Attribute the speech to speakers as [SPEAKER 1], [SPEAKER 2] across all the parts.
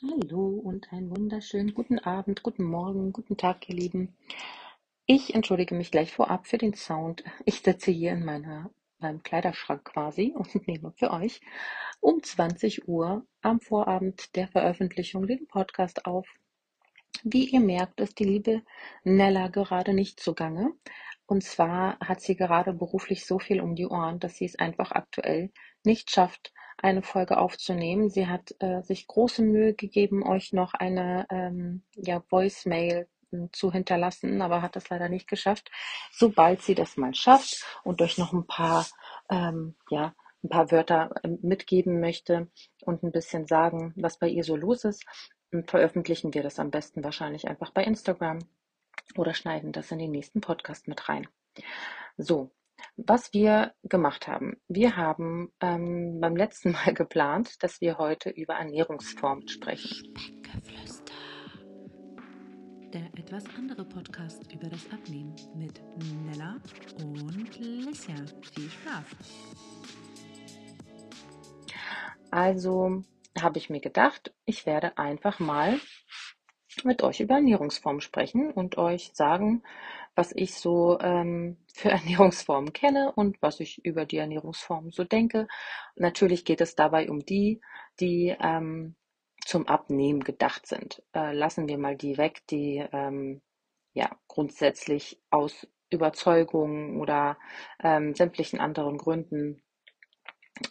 [SPEAKER 1] Hallo und einen wunderschönen guten Abend, guten Morgen, guten Tag, ihr Lieben. Ich entschuldige mich gleich vorab für den Sound. Ich sitze hier in meiner, meinem Kleiderschrank quasi und nehme für euch um 20 Uhr am Vorabend der Veröffentlichung den Podcast auf. Wie ihr merkt, ist die liebe Nella gerade nicht zugange. Und zwar hat sie gerade beruflich so viel um die Ohren, dass sie es einfach aktuell nicht schafft, eine Folge aufzunehmen. Sie hat äh, sich große Mühe gegeben, euch noch eine ähm, ja, Voicemail hm, zu hinterlassen, aber hat das leider nicht geschafft. Sobald sie das mal schafft und euch noch ein paar, ähm, ja, ein paar Wörter ähm, mitgeben möchte und ein bisschen sagen, was bei ihr so los ist, veröffentlichen wir das am besten wahrscheinlich einfach bei Instagram oder schneiden das in den nächsten Podcast mit rein. So, was wir gemacht haben. Wir haben ähm, beim letzten Mal geplant, dass wir heute über Ernährungsformen sprechen.
[SPEAKER 2] Speckgeflüster. Der etwas andere Podcast über das Abnehmen mit Nella und Lissia. Viel Spaß.
[SPEAKER 1] Also habe ich mir gedacht, ich werde einfach mal mit euch über Ernährungsformen sprechen und euch sagen, was ich so ähm, für Ernährungsformen kenne und was ich über die Ernährungsformen so denke. Natürlich geht es dabei um die, die ähm, zum Abnehmen gedacht sind. Äh, lassen wir mal die weg, die ähm, ja grundsätzlich aus Überzeugung oder ähm, sämtlichen anderen Gründen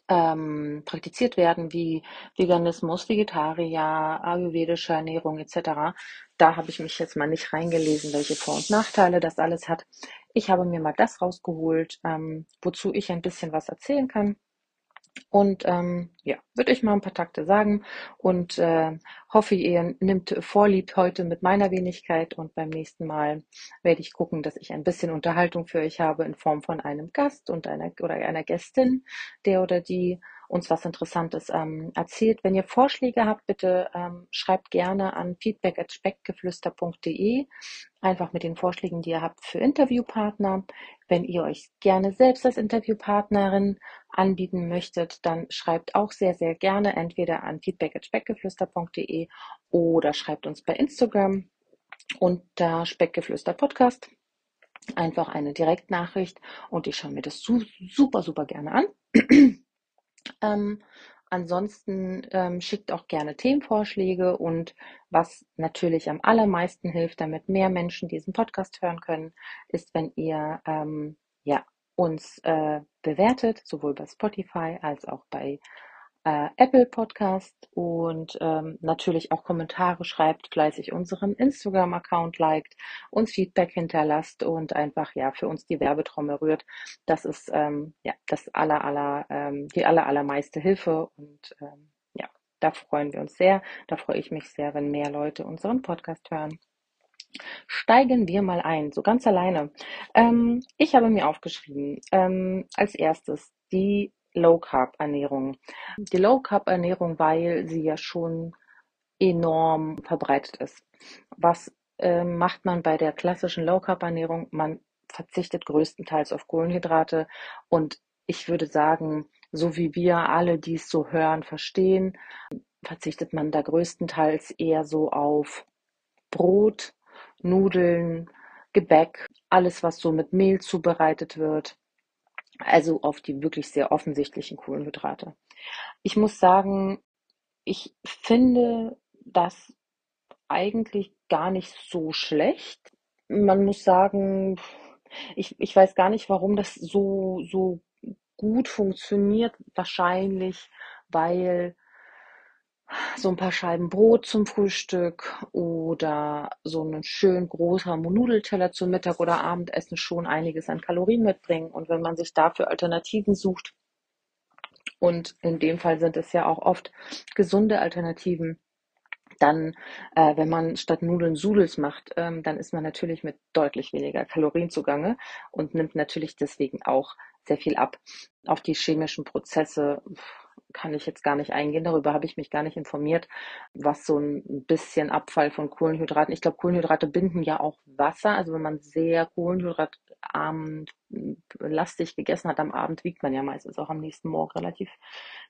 [SPEAKER 1] ähm, praktiziert werden, wie Veganismus, Vegetarier, ayurvedische Ernährung etc. Da habe ich mich jetzt mal nicht reingelesen, welche Vor- und Nachteile das alles hat. Ich habe mir mal das rausgeholt, ähm, wozu ich ein bisschen was erzählen kann. Und ähm, ja, würde ich mal ein paar Takte sagen. Und äh, hoffe, ihr nimmt Vorlieb heute mit meiner Wenigkeit. Und beim nächsten Mal werde ich gucken, dass ich ein bisschen Unterhaltung für euch habe in Form von einem Gast und einer oder einer Gästin, der oder die uns was Interessantes ähm, erzählt. Wenn ihr Vorschläge habt, bitte ähm, schreibt gerne an feedback@speckgeflüster.de einfach mit den Vorschlägen, die ihr habt für Interviewpartner. Wenn ihr euch gerne selbst als Interviewpartnerin anbieten möchtet, dann schreibt auch sehr, sehr gerne entweder an feedback@speckgeflüster.de oder schreibt uns bei Instagram unter Speckgeflüster Podcast einfach eine Direktnachricht und ich schaue mir das super, super gerne an. Ähm, ansonsten ähm, schickt auch gerne Themenvorschläge und was natürlich am allermeisten hilft, damit mehr Menschen diesen Podcast hören können, ist, wenn ihr ähm, ja, uns äh, bewertet, sowohl bei Spotify als auch bei äh, Apple Podcast und ähm, natürlich auch Kommentare schreibt, fleißig unseren Instagram-Account liked, uns Feedback hinterlasst und einfach ja für uns die Werbetrommel rührt. Das ist ähm, ja das aller aller ähm, die aller allermeiste Hilfe und ähm, ja da freuen wir uns sehr. Da freue ich mich sehr, wenn mehr Leute unseren Podcast hören. Steigen wir mal ein, so ganz alleine. Ähm, ich habe mir aufgeschrieben, ähm, als erstes die Low Carb Ernährung. Die Low Carb Ernährung, weil sie ja schon enorm verbreitet ist. Was äh, macht man bei der klassischen Low Carb Ernährung? Man verzichtet größtenteils auf Kohlenhydrate und ich würde sagen, so wie wir alle, die es so hören, verstehen, verzichtet man da größtenteils eher so auf Brot, Nudeln, Gebäck, alles, was so mit Mehl zubereitet wird. Also auf die wirklich sehr offensichtlichen Kohlenhydrate. Ich muss sagen, ich finde das eigentlich gar nicht so schlecht. Man muss sagen, ich, ich weiß gar nicht, warum das so, so gut funktioniert. Wahrscheinlich, weil so ein paar Scheiben Brot zum Frühstück oder so ein schön großer Nudelteller zum Mittag oder Abendessen schon einiges an Kalorien mitbringen. Und wenn man sich dafür Alternativen sucht, und in dem Fall sind es ja auch oft gesunde Alternativen, dann, äh, wenn man statt Nudeln Sudels macht, ähm, dann ist man natürlich mit deutlich weniger Kalorien zugange und nimmt natürlich deswegen auch sehr viel ab. Auf die chemischen Prozesse kann ich jetzt gar nicht eingehen. Darüber habe ich mich gar nicht informiert, was so ein bisschen Abfall von Kohlenhydraten. Ich glaube, Kohlenhydrate binden ja auch Wasser. Also wenn man sehr kohlenhydratarm lastig gegessen hat am Abend, wiegt man ja meistens auch am nächsten Morgen relativ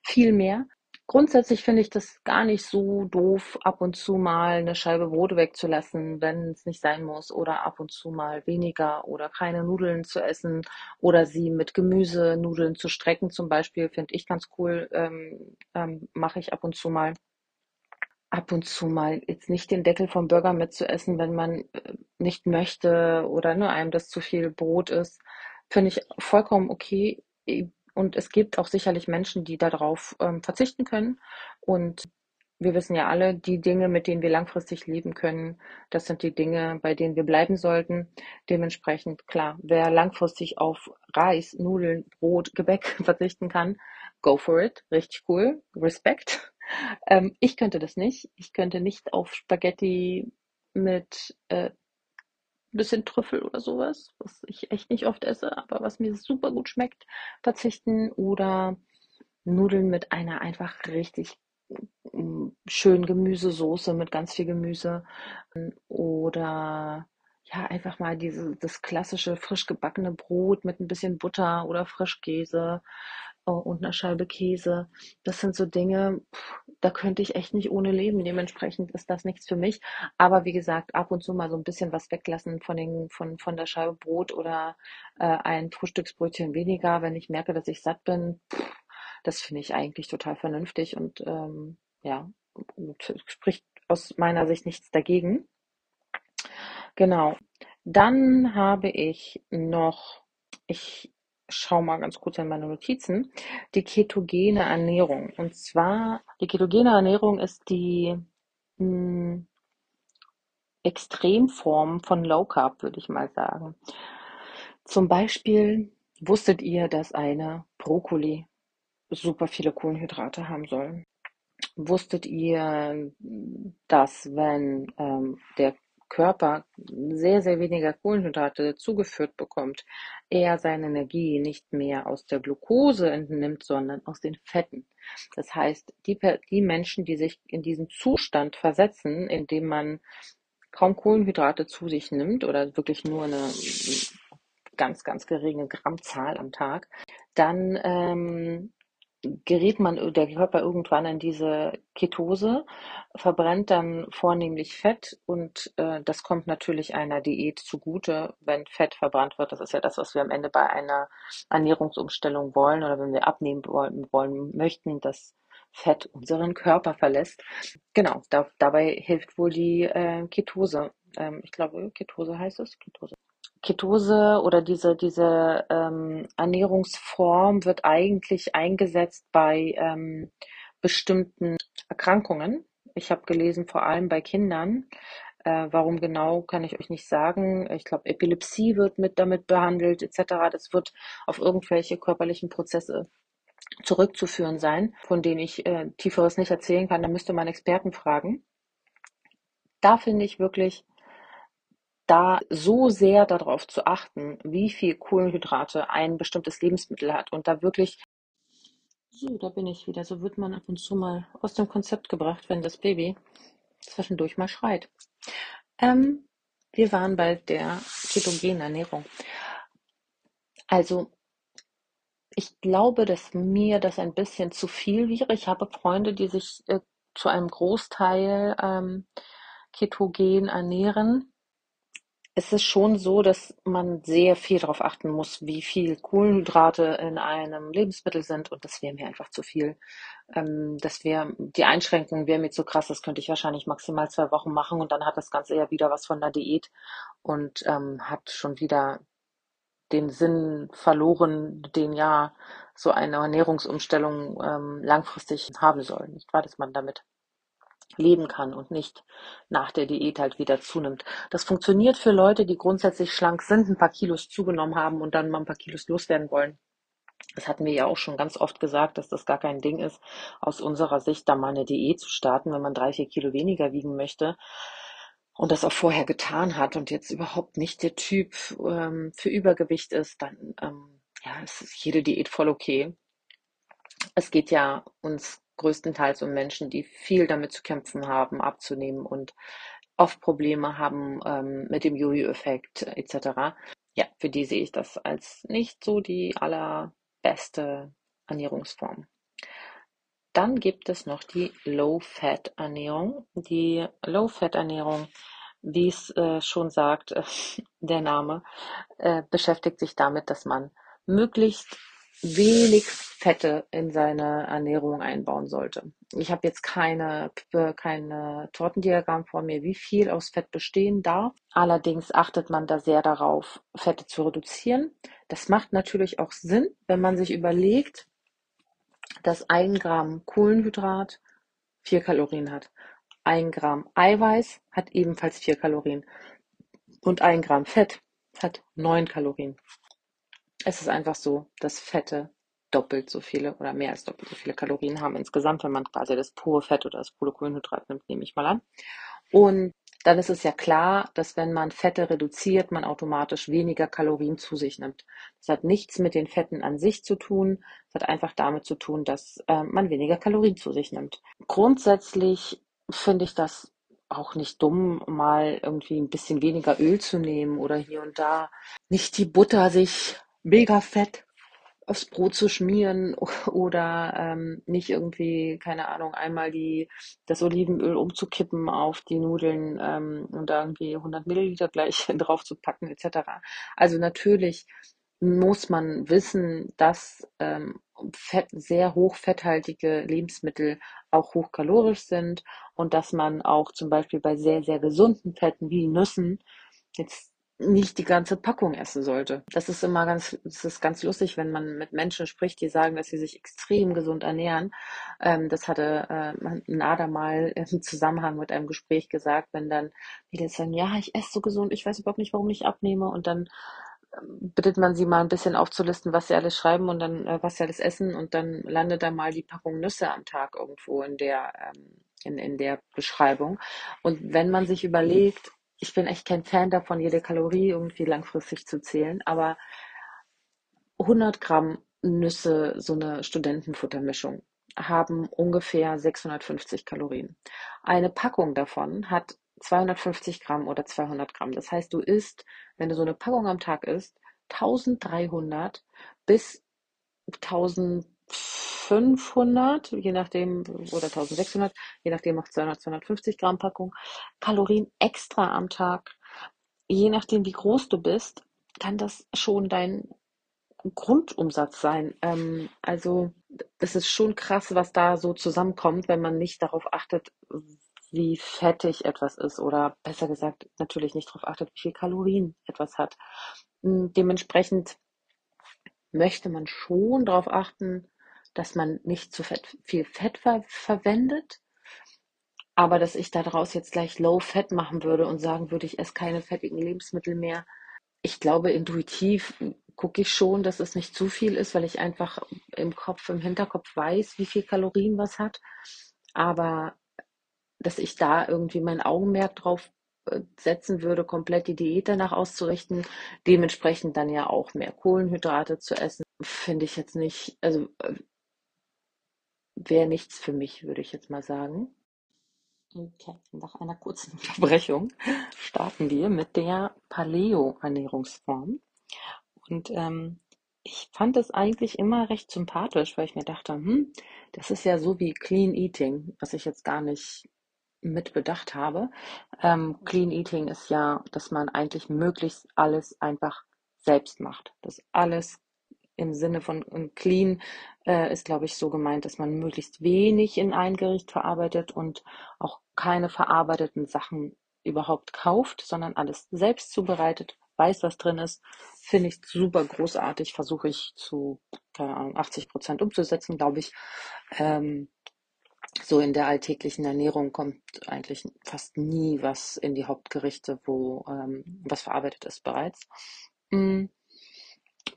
[SPEAKER 1] viel mehr. Grundsätzlich finde ich das gar nicht so doof, ab und zu mal eine Scheibe Brot wegzulassen, wenn es nicht sein muss, oder ab und zu mal weniger oder keine Nudeln zu essen oder sie mit Gemüsenudeln zu strecken zum Beispiel, finde ich ganz cool, ähm, ähm, mache ich ab und zu mal. Ab und zu mal jetzt nicht den Deckel vom Burger mitzuessen, wenn man äh, nicht möchte oder ne, einem das zu viel Brot ist, finde ich vollkommen okay. Und es gibt auch sicherlich Menschen, die darauf ähm, verzichten können. Und wir wissen ja alle, die Dinge, mit denen wir langfristig leben können, das sind die Dinge, bei denen wir bleiben sollten. Dementsprechend, klar, wer langfristig auf Reis, Nudeln, Brot, Gebäck verzichten kann, go for it. Richtig cool. Respekt. Ähm, ich könnte das nicht. Ich könnte nicht auf Spaghetti mit äh, bisschen Trüffel oder sowas, was ich echt nicht oft esse, aber was mir super gut schmeckt, verzichten oder Nudeln mit einer einfach richtig mm, schönen Gemüsesoße mit ganz viel Gemüse. Oder ja, einfach mal diese, das klassische frisch gebackene Brot mit ein bisschen Butter oder Frischkäse und einer Scheibe Käse. Das sind so Dinge, da könnte ich echt nicht ohne leben. Dementsprechend ist das nichts für mich. Aber wie gesagt, ab und zu mal so ein bisschen was weglassen von den, von, von der Scheibe Brot oder äh, ein Frühstücksbrötchen weniger, wenn ich merke, dass ich satt bin. Das finde ich eigentlich total vernünftig und ähm, ja, spricht aus meiner Sicht nichts dagegen. Genau. Dann habe ich noch, ich schaue mal ganz kurz in meine Notizen, die ketogene Ernährung. Und zwar, die ketogene Ernährung ist die mh, hm, Extremform von Low Carb, würde ich mal sagen. Zum Beispiel wusstet ihr, dass eine Brokkoli super viele Kohlenhydrate haben soll? Wusstet ihr, dass wenn ähm, der Körper sehr, sehr weniger Kohlenhydrate zugeführt bekommt, er seine Energie nicht mehr aus der Glucose entnimmt, sondern aus den Fetten. Das heißt, die, die Menschen, die sich in diesen Zustand versetzen, in dem man kaum Kohlenhydrate zu sich nimmt oder wirklich nur eine ganz, ganz geringe Grammzahl am Tag, dann ähm, gerät man der Körper irgendwann in diese Ketose, verbrennt dann vornehmlich Fett und äh, das kommt natürlich einer Diät zugute, wenn Fett verbrannt wird. Das ist ja das, was wir am Ende bei einer Ernährungsumstellung wollen oder wenn wir abnehmen wollen, wollen möchten, dass Fett unseren Körper verlässt. Genau, da, dabei hilft wohl die äh, Ketose. Ähm, ich glaube, Ketose heißt es. Ketose. Ketose oder diese, diese ähm, Ernährungsform wird eigentlich eingesetzt bei ähm, bestimmten Erkrankungen. Ich habe gelesen, vor allem bei Kindern. Äh, warum genau, kann ich euch nicht sagen. Ich glaube, Epilepsie wird mit damit behandelt, etc. Das wird auf irgendwelche körperlichen Prozesse zurückzuführen sein, von denen ich äh, tieferes nicht erzählen kann. Da müsste man Experten fragen. Da finde ich wirklich da so sehr darauf zu achten, wie viel Kohlenhydrate ein bestimmtes Lebensmittel hat und da wirklich so, da bin ich wieder. So wird man ab und zu mal aus dem Konzept gebracht, wenn das Baby zwischendurch mal schreit. Ähm, wir waren bei der ketogenen Ernährung. Also, ich glaube, dass mir das ein bisschen zu viel wäre. Ich habe Freunde, die sich äh, zu einem Großteil ähm, ketogen ernähren es ist schon so, dass man sehr viel darauf achten muss, wie viel Kohlenhydrate in einem Lebensmittel sind. Und das wäre mir einfach zu viel. Ähm, das wäre, die Einschränkung wäre mir zu krass. Das könnte ich wahrscheinlich maximal zwei Wochen machen und dann hat das Ganze ja wieder was von der Diät und ähm, hat schon wieder den Sinn verloren, den ja so eine Ernährungsumstellung ähm, langfristig haben soll. Nicht wahr, dass man damit leben kann und nicht nach der Diät halt wieder zunimmt. Das funktioniert für Leute, die grundsätzlich schlank sind, ein paar Kilos zugenommen haben und dann mal ein paar Kilos loswerden wollen. Das hatten wir ja auch schon ganz oft gesagt, dass das gar kein Ding ist, aus unserer Sicht da mal eine Diät zu starten, wenn man drei, vier Kilo weniger wiegen möchte und das auch vorher getan hat und jetzt überhaupt nicht der Typ ähm, für Übergewicht ist, dann ähm, ja, ist jede Diät voll okay. Es geht ja uns größtenteils um Menschen, die viel damit zu kämpfen haben, abzunehmen und oft Probleme haben ähm, mit dem Jojo-Effekt etc. Ja, für die sehe ich das als nicht so die allerbeste Ernährungsform. dann gibt es noch die Low-Fat-Ernährung. Die Low-Fat-Ernährung, wie es äh, schon sagt, äh, der Name, äh, beschäftigt sich damit, dass man möglichst wenig Fette in seine Ernährung einbauen sollte. Ich habe jetzt keine, keine Tortendiagramm vor mir, wie viel aus Fett bestehen darf. Allerdings achtet man da sehr darauf, Fette zu reduzieren. Das macht natürlich auch Sinn, wenn man sich überlegt, dass ein Gramm Kohlenhydrat vier Kalorien hat. Ein Gramm Eiweiß hat ebenfalls vier Kalorien. Und ein Gramm Fett hat neun Kalorien. Es ist einfach so, dass Fette doppelt so viele oder mehr als doppelt so viele Kalorien haben insgesamt, wenn man quasi das pure Fett oder das pure Kohlenhydrat nimmt, nehme ich mal an. Und dann ist es ja klar, dass wenn man Fette reduziert, man automatisch weniger Kalorien zu sich nimmt. Das hat nichts mit den Fetten an sich zu tun. Es hat einfach damit zu tun, dass äh, man weniger Kalorien zu sich nimmt. Grundsätzlich finde ich das auch nicht dumm, mal irgendwie ein bisschen weniger Öl zu nehmen oder hier und da nicht die Butter sich mega fett aufs Brot zu schmieren oder ähm, nicht irgendwie, keine Ahnung, einmal die, das Olivenöl umzukippen auf die Nudeln ähm, und da irgendwie 100 Milliliter gleich drauf zu packen etc. Also natürlich muss man wissen, dass ähm, fett, sehr hochfetthaltige Lebensmittel auch hochkalorisch sind und dass man auch zum Beispiel bei sehr, sehr gesunden Fetten wie Nüssen jetzt nicht die ganze Packung essen sollte. Das ist immer ganz, das ist ganz lustig, wenn man mit Menschen spricht, die sagen, dass sie sich extrem gesund ernähren. Ähm, das hatte äh, Nada mal im Zusammenhang mit einem Gespräch gesagt, wenn dann die sagen, ja, ich esse so gesund, ich weiß überhaupt nicht, warum ich abnehme und dann ähm, bittet man sie mal ein bisschen aufzulisten, was sie alles schreiben und dann äh, was sie alles essen und dann landet da mal die Packung Nüsse am Tag irgendwo in der ähm, in, in der Beschreibung. Und wenn man sich überlegt, ich bin echt kein Fan davon, jede Kalorie irgendwie langfristig zu zählen, aber 100 Gramm Nüsse, so eine Studentenfuttermischung, haben ungefähr 650 Kalorien. Eine Packung davon hat 250 Gramm oder 200 Gramm. Das heißt, du isst, wenn du so eine Packung am Tag isst, 1300 bis 1500, je nachdem, oder 1600, je nachdem auch 200, 250 Gramm Packung, Kalorien extra am Tag. Je nachdem, wie groß du bist, kann das schon dein Grundumsatz sein. Ähm, also, es ist schon krass, was da so zusammenkommt, wenn man nicht darauf achtet, wie fettig etwas ist oder besser gesagt natürlich nicht darauf achtet, wie viel Kalorien etwas hat. Hm, dementsprechend möchte man schon darauf achten, dass man nicht zu fett, viel Fett ver verwendet. Aber dass ich daraus jetzt gleich Low Fat machen würde und sagen würde, ich esse keine fettigen Lebensmittel mehr. Ich glaube, intuitiv gucke ich schon, dass es nicht zu viel ist, weil ich einfach im Kopf, im Hinterkopf weiß, wie viel Kalorien was hat. Aber dass ich da irgendwie mein Augenmerk drauf äh, setzen würde, komplett die Diät danach auszurichten, dementsprechend dann ja auch mehr Kohlenhydrate zu essen, finde ich jetzt nicht, also äh, wäre nichts für mich, würde ich jetzt mal sagen. Okay, nach einer kurzen Unterbrechung starten wir mit der Paleo-Ernährungsform. Und ähm, ich fand es eigentlich immer recht sympathisch, weil ich mir dachte, hm, das ist ja so wie Clean Eating, was ich jetzt gar nicht mit bedacht habe. Ähm, Clean Eating ist ja, dass man eigentlich möglichst alles einfach selbst macht. Dass alles im Sinne von clean äh, ist, glaube ich, so gemeint, dass man möglichst wenig in ein Gericht verarbeitet und auch keine verarbeiteten Sachen überhaupt kauft, sondern alles selbst zubereitet, weiß, was drin ist. Finde ich super großartig, versuche ich zu, keine Ahnung, 80 Prozent umzusetzen, glaube ich. Ähm, so in der alltäglichen Ernährung kommt eigentlich fast nie was in die Hauptgerichte, wo ähm, was verarbeitet ist bereits. Mm.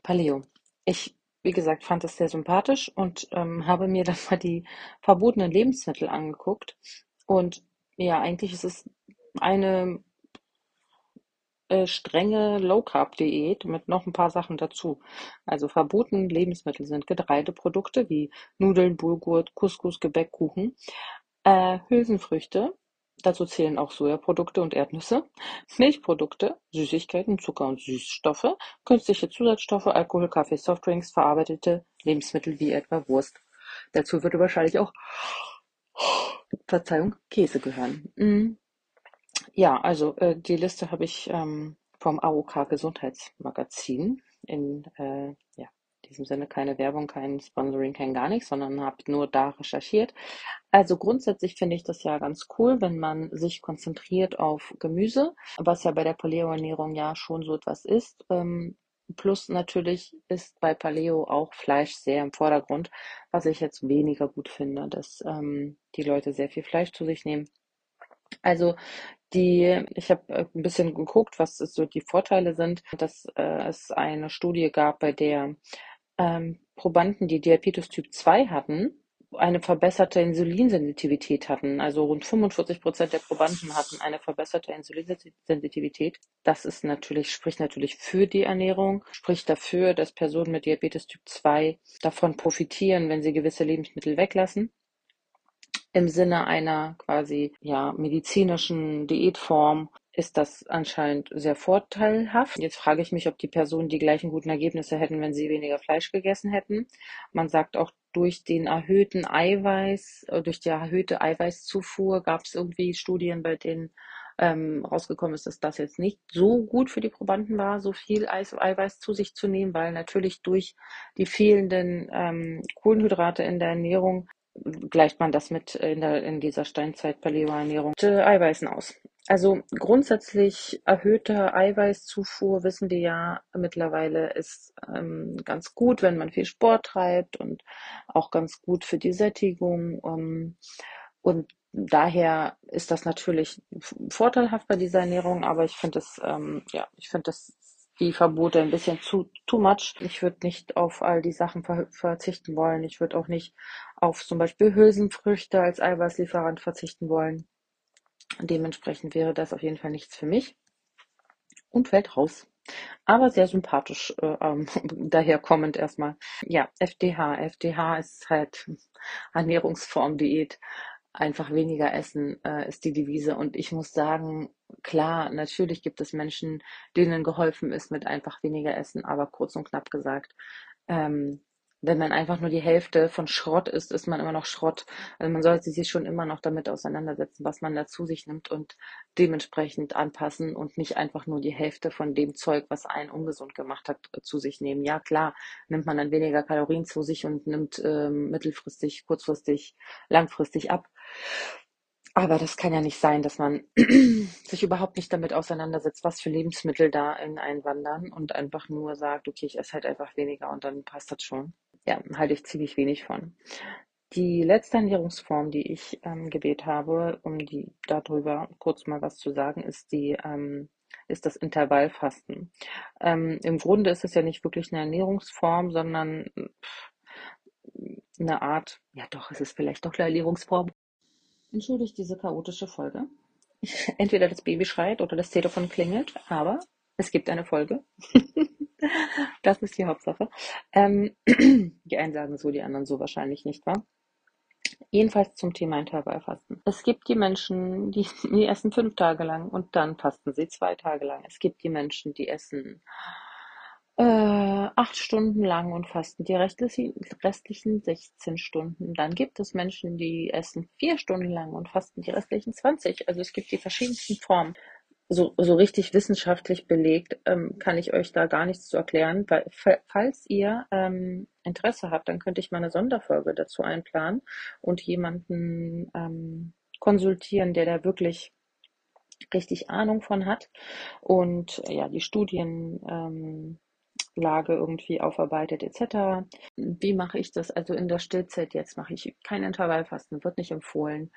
[SPEAKER 1] Paleo. Ich, wie gesagt, fand es sehr sympathisch und ähm, habe mir dann mal die verbotenen Lebensmittel angeguckt. Und ja, eigentlich ist es eine äh, strenge Low-Carb-Diät mit noch ein paar Sachen dazu. Also verbotene Lebensmittel sind Getreideprodukte wie Nudeln, Bulgur, Couscous, Gebäck, Kuchen, äh, Hülsenfrüchte, dazu zählen auch Sojaprodukte und Erdnüsse, Milchprodukte, Süßigkeiten, Zucker und Süßstoffe, künstliche Zusatzstoffe, Alkohol, Kaffee, Softdrinks, verarbeitete Lebensmittel wie etwa Wurst Dazu würde wahrscheinlich auch, Verzeihung, Käse gehören. Mm. Ja, also äh, die Liste habe ich ähm, vom AOK Gesundheitsmagazin in äh, ja, diesem Sinne keine Werbung, kein Sponsoring, kein gar nichts, sondern habe nur da recherchiert. Also grundsätzlich finde ich das ja ganz cool, wenn man sich konzentriert auf Gemüse, was ja bei der Paleo-Ernährung ja schon so etwas ist. Ähm, plus natürlich ist bei Paleo auch Fleisch sehr im Vordergrund, was ich jetzt weniger gut finde, dass ähm, die Leute sehr viel Fleisch zu sich nehmen. Also die, ich habe äh, ein bisschen geguckt, was so die Vorteile sind, dass äh, es eine Studie gab, bei der ähm, Probanden, die Diabetes Typ 2 hatten, eine verbesserte Insulinsensitivität hatten. Also rund 45 Prozent der Probanden hatten eine verbesserte Insulinsensitivität. Das ist natürlich, spricht natürlich für die Ernährung, spricht dafür, dass Personen mit Diabetes Typ 2 davon profitieren, wenn sie gewisse Lebensmittel weglassen im Sinne einer quasi ja medizinischen Diätform ist das anscheinend sehr vorteilhaft. Jetzt frage ich mich, ob die Personen die gleichen guten Ergebnisse hätten, wenn sie weniger Fleisch gegessen hätten. Man sagt auch, durch den erhöhten Eiweiß, äh, durch die erhöhte Eiweißzufuhr gab es irgendwie Studien, bei denen ähm, rausgekommen ist, dass das jetzt nicht so gut für die Probanden war, so viel Eiweiß zu sich zu nehmen, weil natürlich durch die fehlenden ähm, Kohlenhydrate in der Ernährung gleicht man das mit in, der, in dieser Steinzeit-Paleo-Ernährung Eiweißen aus. Also grundsätzlich erhöhte Eiweißzufuhr, wissen wir ja mittlerweile, ist ähm, ganz gut, wenn man viel Sport treibt und auch ganz gut für die Sättigung. Ähm, und daher ist das natürlich vorteilhaft bei dieser Ernährung, aber ich finde es, ähm, ja, ich finde das die Verbote ein bisschen zu too much. Ich würde nicht auf all die Sachen ver verzichten wollen. Ich würde auch nicht auf zum Beispiel Hülsenfrüchte als Eiweißlieferant verzichten wollen. Dementsprechend wäre das auf jeden Fall nichts für mich und fällt raus. Aber sehr sympathisch äh, ähm, daherkommend erstmal. Ja, FDH. FDH ist halt Ernährungsform, Diät einfach weniger essen äh, ist die Devise. Und ich muss sagen, klar, natürlich gibt es Menschen, denen geholfen ist mit einfach weniger Essen, aber kurz und knapp gesagt, ähm, wenn man einfach nur die Hälfte von Schrott isst, ist man immer noch Schrott. Also man sollte sich schon immer noch damit auseinandersetzen, was man da zu sich nimmt und dementsprechend anpassen und nicht einfach nur die Hälfte von dem Zeug, was einen ungesund gemacht hat, zu sich nehmen. Ja, klar, nimmt man dann weniger Kalorien zu sich und nimmt ähm, mittelfristig, kurzfristig, langfristig ab. Aber das kann ja nicht sein, dass man sich überhaupt nicht damit auseinandersetzt, was für Lebensmittel da in einwandern und einfach nur sagt, okay, ich esse halt einfach weniger und dann passt das schon. Ja, halte ich ziemlich wenig von. Die letzte Ernährungsform, die ich ähm, gewählt habe, um die darüber kurz mal was zu sagen, ist die ähm, ist das Intervallfasten. Ähm, Im Grunde ist es ja nicht wirklich eine Ernährungsform, sondern pff, eine Art, ja doch, es ist vielleicht doch eine Ernährungsform, Entschuldigt diese chaotische Folge. Entweder das Baby schreit oder das Telefon klingelt, aber es gibt eine Folge. das ist die Hauptsache. Ähm, die einen sagen so, die anderen so wahrscheinlich nicht, wahr? Jedenfalls zum Thema Intervallfasten. Es gibt die Menschen, die, die essen fünf Tage lang und dann fasten sie zwei Tage lang. Es gibt die Menschen, die essen äh, acht Stunden lang und fasten die restlichen, restlichen 16 Stunden. Dann gibt es Menschen, die essen vier Stunden lang und fasten die restlichen 20. Also es gibt die verschiedensten Formen. So, so richtig wissenschaftlich belegt ähm, kann ich euch da gar nichts zu erklären. Weil, falls ihr ähm, Interesse habt, dann könnte ich mal eine Sonderfolge dazu einplanen und jemanden ähm, konsultieren, der da wirklich richtig Ahnung von hat und ja die Studien ähm, Lage irgendwie aufarbeitet etc. Wie mache ich das? Also in der Stillzeit jetzt mache ich kein Intervallfasten, wird nicht empfohlen.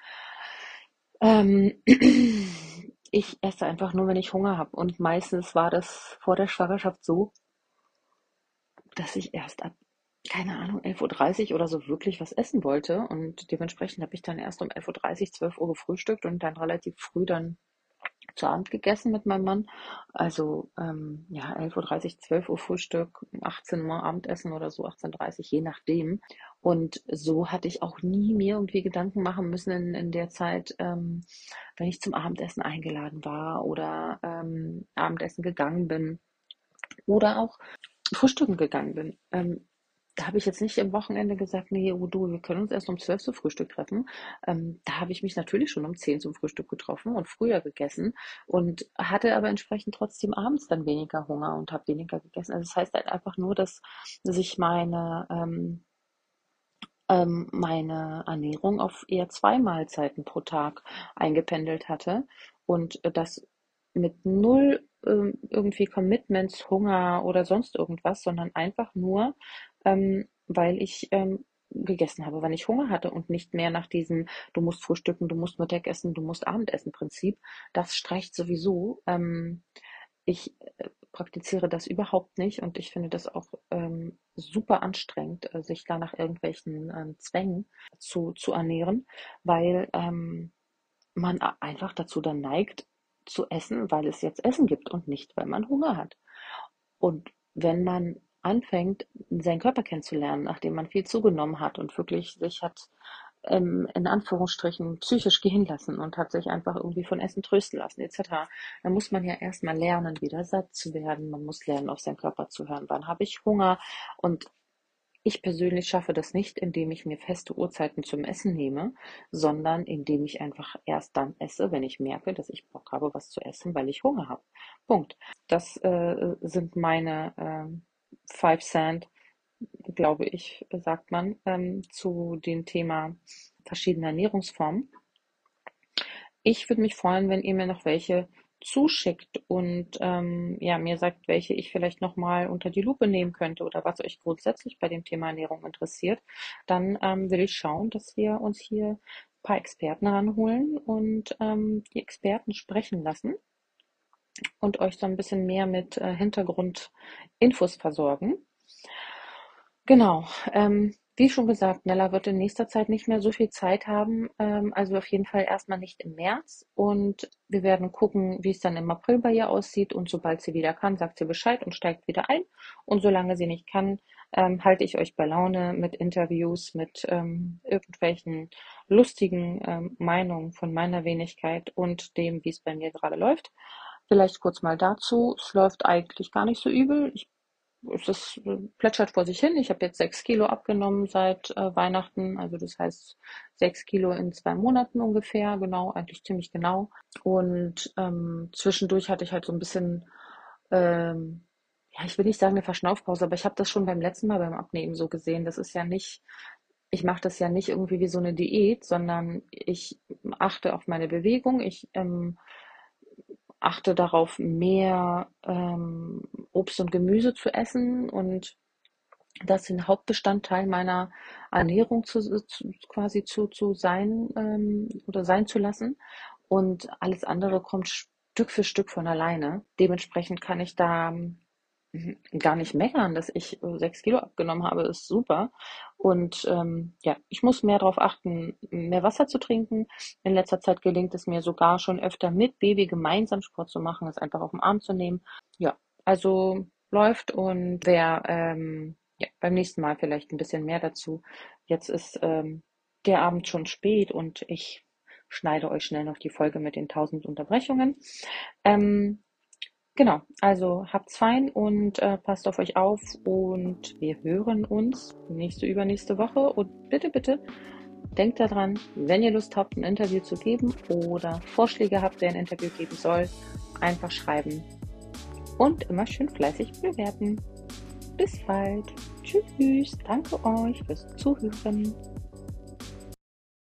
[SPEAKER 1] Ähm, ich esse einfach nur, wenn ich Hunger habe. Und meistens war das vor der Schwangerschaft so, dass ich erst ab, keine Ahnung, 11.30 Uhr oder so wirklich was essen wollte. Und dementsprechend habe ich dann erst um 11.30 Uhr, 12 Uhr gefrühstückt und dann relativ früh dann zu Abend gegessen mit meinem Mann. Also ähm, ja, 11.30 Uhr, 12 Uhr Frühstück, 18 Uhr Abendessen oder so, 18.30 Uhr, je nachdem. Und so hatte ich auch nie mir irgendwie Gedanken machen müssen in, in der Zeit, ähm, wenn ich zum Abendessen eingeladen war oder ähm, Abendessen gegangen bin oder auch frühstücken gegangen bin. Ähm, da habe ich jetzt nicht am Wochenende gesagt, nee, oh du, wir können uns erst um zwölf zum Frühstück treffen. Ähm, da habe ich mich natürlich schon um zehn zum Frühstück getroffen und früher gegessen und hatte aber entsprechend trotzdem abends dann weniger Hunger und habe weniger gegessen. Also das heißt halt einfach nur, dass sich meine ähm, ähm, meine Ernährung auf eher zwei Mahlzeiten pro Tag eingependelt hatte und das mit null ähm, irgendwie Commitments, Hunger oder sonst irgendwas, sondern einfach nur, ähm, weil ich ähm, gegessen habe, wenn ich Hunger hatte und nicht mehr nach diesem, du musst frühstücken, du musst Mittagessen, du musst Abendessen Prinzip. Das streicht sowieso. Ähm, ich äh, praktiziere das überhaupt nicht und ich finde das auch ähm, super anstrengend, äh, sich da nach irgendwelchen ähm, Zwängen zu, zu ernähren, weil ähm, man einfach dazu dann neigt, zu essen, weil es jetzt Essen gibt und nicht, weil man Hunger hat. Und wenn man anfängt, seinen Körper kennenzulernen, nachdem man viel zugenommen hat und wirklich sich hat ähm, in Anführungsstrichen psychisch gehen lassen und hat sich einfach irgendwie von Essen trösten lassen etc. Dann muss man ja erstmal lernen, wieder satt zu werden. Man muss lernen, auf seinen Körper zu hören. Wann habe ich Hunger? Und ich persönlich schaffe das nicht, indem ich mir feste Uhrzeiten zum Essen nehme, sondern indem ich einfach erst dann esse, wenn ich merke, dass ich Bock habe, was zu essen, weil ich Hunger habe. Punkt. Das äh, sind meine äh, Five Cent glaube ich, sagt man, ähm, zu dem Thema verschiedene Ernährungsformen. Ich würde mich freuen, wenn ihr mir noch welche zuschickt und ähm, ja, mir sagt, welche ich vielleicht nochmal unter die Lupe nehmen könnte oder was euch grundsätzlich bei dem Thema Ernährung interessiert, dann ähm, will ich schauen, dass wir uns hier ein paar Experten ranholen und ähm, die Experten sprechen lassen und euch so ein bisschen mehr mit äh, Hintergrundinfos versorgen. Genau. Ähm, wie schon gesagt, Nella wird in nächster Zeit nicht mehr so viel Zeit haben, ähm, also auf jeden Fall erstmal nicht im März. Und wir werden gucken, wie es dann im April bei ihr aussieht. Und sobald sie wieder kann, sagt sie Bescheid und steigt wieder ein. Und solange sie nicht kann, ähm, halte ich euch bei Laune mit Interviews, mit ähm, irgendwelchen lustigen ähm, Meinungen von meiner Wenigkeit und dem, wie es bei mir gerade läuft. Vielleicht kurz mal dazu. Es läuft eigentlich gar nicht so übel. Ich es ist, plätschert vor sich hin. Ich habe jetzt sechs Kilo abgenommen seit äh, Weihnachten. Also das heißt sechs Kilo in zwei Monaten ungefähr. Genau, eigentlich ziemlich genau. Und ähm, zwischendurch hatte ich halt so ein bisschen, ähm, ja, ich will nicht sagen eine Verschnaufpause, aber ich habe das schon beim letzten Mal beim Abnehmen so gesehen. Das ist ja nicht, ich mache das ja nicht irgendwie wie so eine Diät, sondern ich achte auf meine Bewegung. Ich ähm, achte darauf, mehr ähm, Obst und Gemüse zu essen und das den Hauptbestandteil meiner Ernährung zu, zu, quasi zu, zu sein ähm, oder sein zu lassen. Und alles andere kommt Stück für Stück von alleine. Dementsprechend kann ich da. Gar nicht meckern, dass ich äh, sechs Kilo abgenommen habe, ist super. Und ähm, ja, ich muss mehr darauf achten, mehr Wasser zu trinken. In letzter Zeit gelingt es mir sogar schon öfter mit Baby gemeinsam Sport zu machen, es einfach auf den Arm zu nehmen. Ja, also läuft und wer ähm, ja, beim nächsten Mal vielleicht ein bisschen mehr dazu. Jetzt ist ähm, der Abend schon spät und ich schneide euch schnell noch die Folge mit den tausend Unterbrechungen. Ähm, Genau, also habt's fein und äh, passt auf euch auf und wir hören uns nächste, übernächste Woche und bitte, bitte denkt daran, wenn ihr Lust habt, ein Interview zu geben oder Vorschläge habt, wer ein Interview geben soll, einfach schreiben und immer schön fleißig bewerten. Bis bald. Tschüss. Danke euch fürs Zuhören.